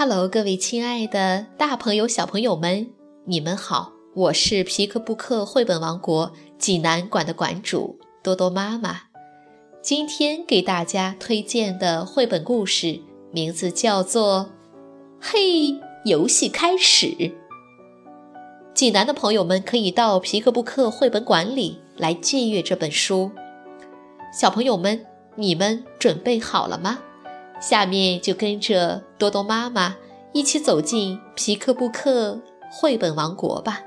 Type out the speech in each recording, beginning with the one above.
Hello，各位亲爱的大朋友、小朋友们，你们好！我是皮克布克绘本王国济南馆的馆主多多妈妈。今天给大家推荐的绘本故事名字叫做《嘿，游戏开始》。济南的朋友们可以到皮克布克绘本馆里来借阅这本书。小朋友们，你们准备好了吗？下面就跟着多多妈妈一起走进皮克布克绘本王国吧。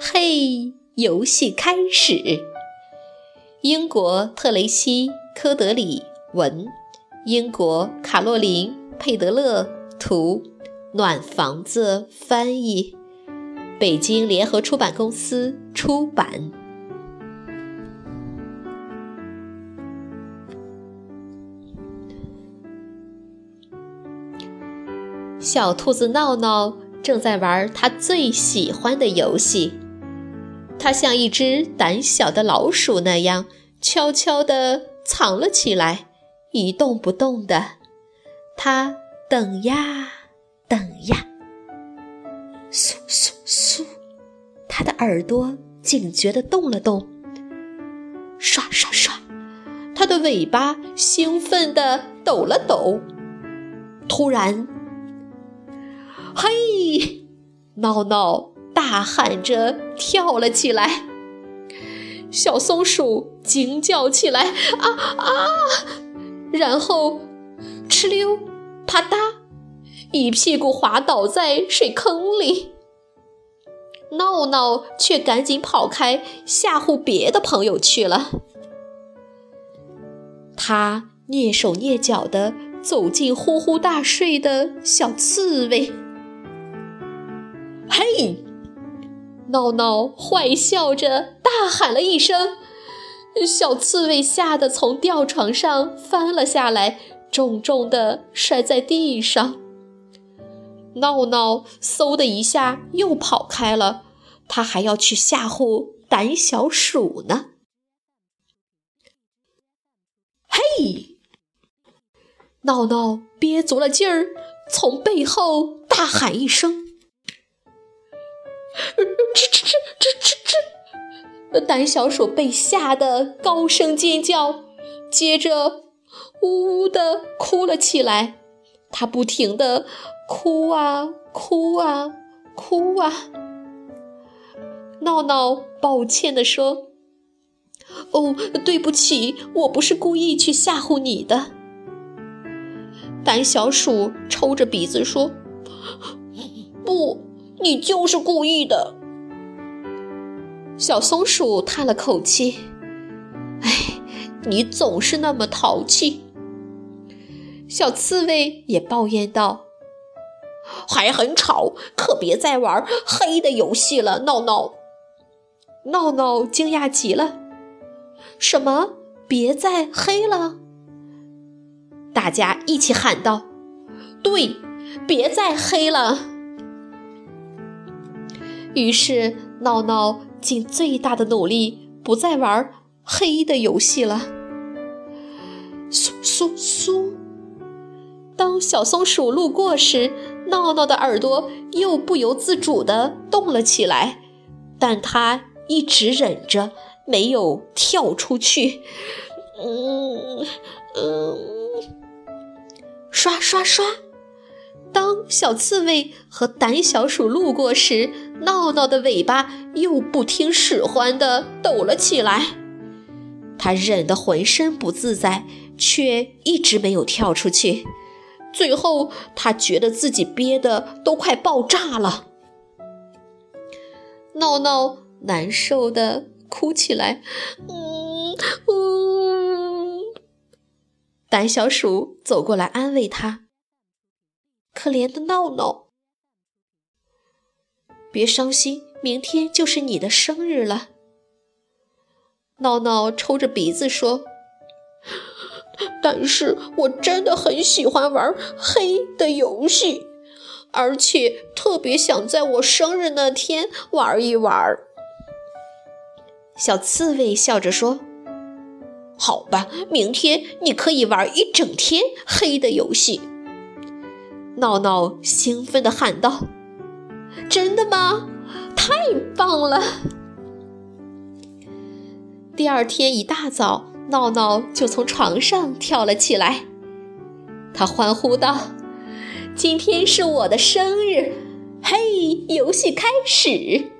嘿，游戏开始。英国特雷西·科德里文，英国卡洛琳·佩德勒图，暖房子翻译，北京联合出版公司出版。小兔子闹闹正在玩他最喜欢的游戏。它像一只胆小的老鼠那样，悄悄地藏了起来，一动不动的。它等呀等呀，簌簌簌，它的耳朵警觉地动了动。刷刷刷，它的尾巴兴奋地抖了抖。突然，嘿，闹闹！大喊着跳了起来，小松鼠惊叫起来：“啊啊！”然后哧溜，啪嗒，一屁股滑倒在水坑里。闹闹却赶紧跑开，吓唬别的朋友去了。他蹑手蹑脚地走进呼呼大睡的小刺猬。嘿！闹闹坏笑着大喊了一声，小刺猬吓得从吊床上翻了下来，重重的摔在地上。闹闹嗖的一下又跑开了，他还要去吓唬胆小鼠呢。嘿！闹闹憋足了劲儿，从背后大喊一声。吱吱吱！胆小鼠被吓得高声尖叫，接着呜呜地哭了起来。它不停地哭啊哭啊哭啊。闹闹抱歉地说：“哦，对不起，我不是故意去吓唬你的。”胆小鼠抽着鼻子说：“不。”你就是故意的，小松鼠叹了口气：“哎，你总是那么淘气。”小刺猬也抱怨道：“还很吵，可别再玩黑的游戏了。”闹闹，闹闹惊讶极了：“什么？别再黑了？”大家一起喊道：“对，别再黑了。”于是，闹闹尽最大的努力，不再玩黑的游戏了。簌簌簌！当小松鼠路过时，闹闹的耳朵又不由自主地动了起来，但它一直忍着，没有跳出去。嗯嗯，刷刷刷！当小刺猬和胆小鼠路过时，闹闹的尾巴又不听使唤的抖了起来。它忍得浑身不自在，却一直没有跳出去。最后，它觉得自己憋得都快爆炸了。闹闹难受的哭起来：“嗯嗯。”胆小鼠走过来安慰他。可怜的闹闹，别伤心，明天就是你的生日了。闹闹抽着鼻子说：“ 但是我真的很喜欢玩黑的游戏，而且特别想在我生日那天玩一玩。小刺猬笑着说：“好吧，明天你可以玩一整天黑的游戏。”闹闹兴奋地喊道：“真的吗？太棒了！”第二天一大早，闹闹就从床上跳了起来。他欢呼道：“今天是我的生日！嘿，游戏开始！”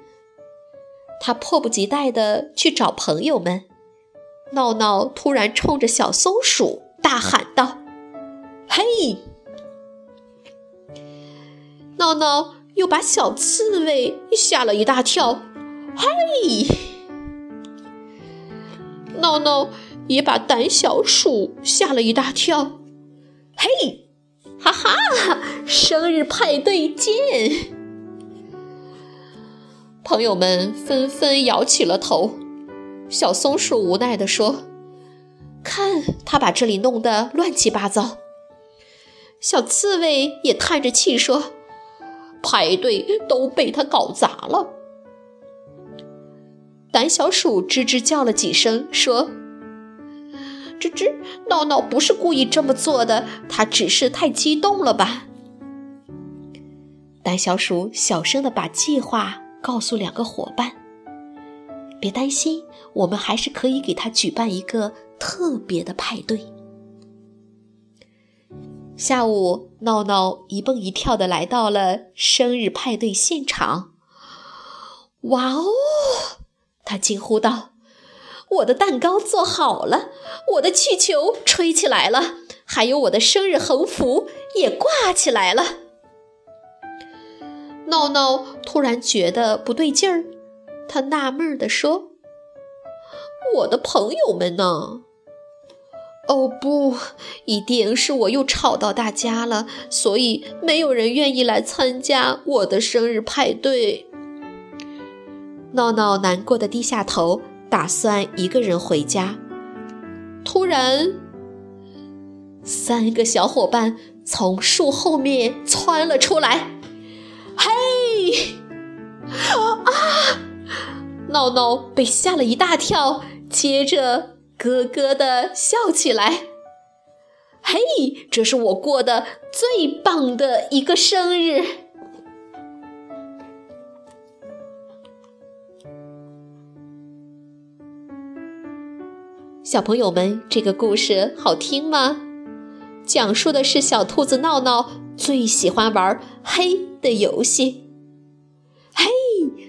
他迫不及待地去找朋友们。闹闹突然冲着小松鼠大喊道：“嘿！”闹闹又把小刺猬吓了一大跳。“嘿！”闹闹也把胆小鼠吓了一大跳。嘿，哈哈，生日派对见！朋友们纷纷摇起了头。小松鼠无奈地说：“看他把这里弄得乱七八糟。”小刺猬也叹着气说：“派对都被他搞砸了。”胆小鼠吱吱叫了几声，说：“吱吱，闹闹不是故意这么做的，他只是太激动了吧？”胆小鼠小声的把计划告诉两个伙伴：“别担心，我们还是可以给他举办一个特别的派对。”下午，闹闹一蹦一跳的来到了生日派对现场。哇哦！他惊呼道：“我的蛋糕做好了，我的气球吹起来了，还有我的生日横幅也挂起来了。”闹闹突然觉得不对劲儿，他纳闷地说：“我的朋友们呢？”“哦，不，一定是我又吵到大家了，所以没有人愿意来参加我的生日派对。”闹闹难过的低下头，打算一个人回家。突然，三个小伙伴从树后面窜了出来。嘿！啊！闹闹被吓了一大跳，接着咯咯的笑起来。嘿，这是我过的最棒的一个生日。小朋友们，这个故事好听吗？讲述的是小兔子闹闹最喜欢玩黑的游戏。嘿，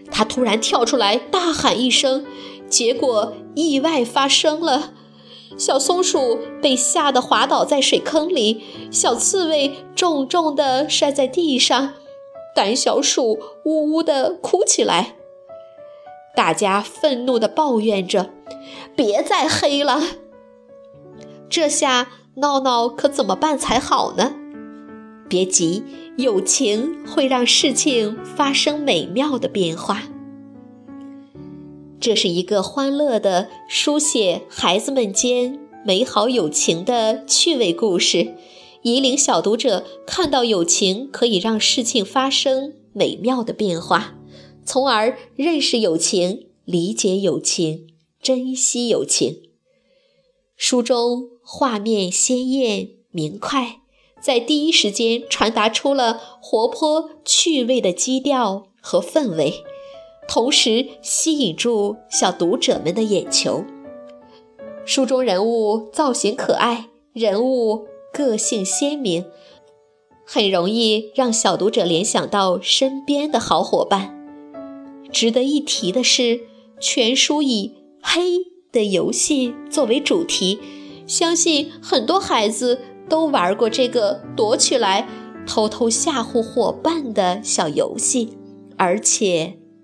它突然跳出来大喊一声，结果意外发生了。小松鼠被吓得滑倒在水坑里，小刺猬重重地摔在地上，胆小鼠呜呜地哭起来。大家愤怒地抱怨着。别再黑了，这下闹闹可怎么办才好呢？别急，友情会让事情发生美妙的变化。这是一个欢乐的书写孩子们间美好友情的趣味故事，引领小读者看到友情可以让事情发生美妙的变化，从而认识友情，理解友情。珍惜友情。书中画面鲜艳明快，在第一时间传达出了活泼趣味的基调和氛围，同时吸引住小读者们的眼球。书中人物造型可爱，人物个性鲜明，很容易让小读者联想到身边的好伙伴。值得一提的是，全书以黑的游戏作为主题，相信很多孩子都玩过这个躲起来、偷偷吓唬伙伴的小游戏，而且